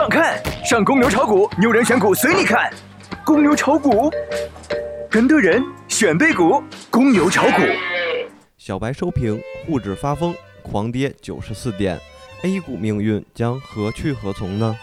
浪看，上公牛炒股，牛人选股随你看。公牛炒股，跟对人选对股，公牛炒股。小白收评，沪指发疯，狂跌九十四点，A 股命运将何去何从呢？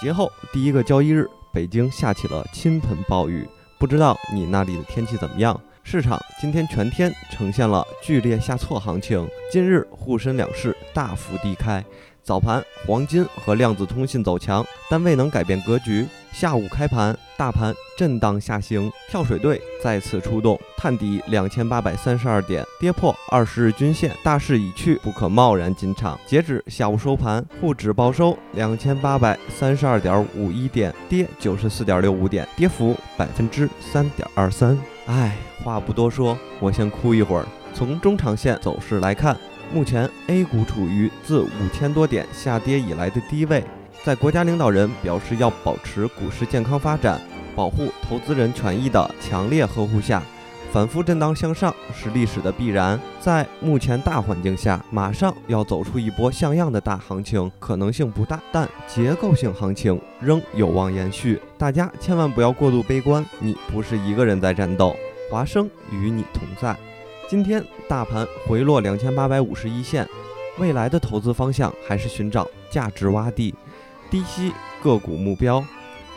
节后第一个交易日，北京下起了倾盆暴雨，不知道你那里的天气怎么样？市场今天全天呈现了剧烈下挫行情，今日沪深两市大幅低开。早盘，黄金和量子通信走强，但未能改变格局。下午开盘，大盘震荡下行，跳水队再次出动，探底两千八百三十二点，跌破二十日均线，大势已去，不可贸然进场。截止下午收盘，沪指报收两千八百三十二点五一点，跌九十四点六五点，跌幅百分之三点二三。唉，话不多说，我先哭一会儿。从中长线走势来看。目前 A 股处于自五千多点下跌以来的低位，在国家领导人表示要保持股市健康发展、保护投资人权益的强烈呵护下，反复震荡向上是历史的必然。在目前大环境下，马上要走出一波像样的大行情可能性不大，但结构性行情仍有望延续。大家千万不要过度悲观，你不是一个人在战斗，华生与你同在。今天大盘回落两千八百五十一线，未来的投资方向还是寻找价值洼地、低吸个股目标。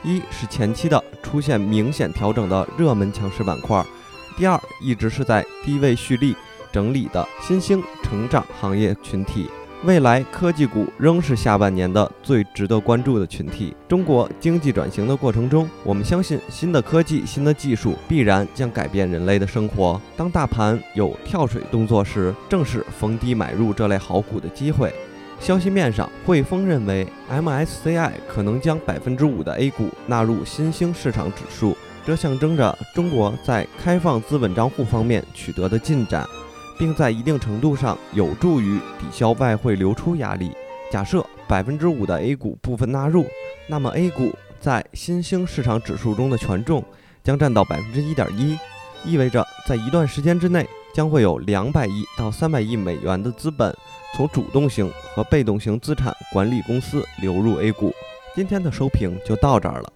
一是前期的出现明显调整的热门强势板块，第二一直是在低位蓄力整理的新兴成长行业群体。未来科技股仍是下半年的最值得关注的群体。中国经济转型的过程中，我们相信新的科技、新的技术必然将改变人类的生活。当大盘有跳水动作时，正是逢低买入这类好股的机会。消息面上，汇丰认为 MSCI 可能将百分之五的 A 股纳入新兴市场指数，这象征着中国在开放资本账户方面取得的进展。并在一定程度上有助于抵消外汇流出压力。假设百分之五的 A 股部分纳入，那么 A 股在新兴市场指数中的权重将占到百分之一点一，意味着在一段时间之内将会有两百亿到三百亿美元的资本从主动型和被动型资产管理公司流入 A 股。今天的收评就到这儿了。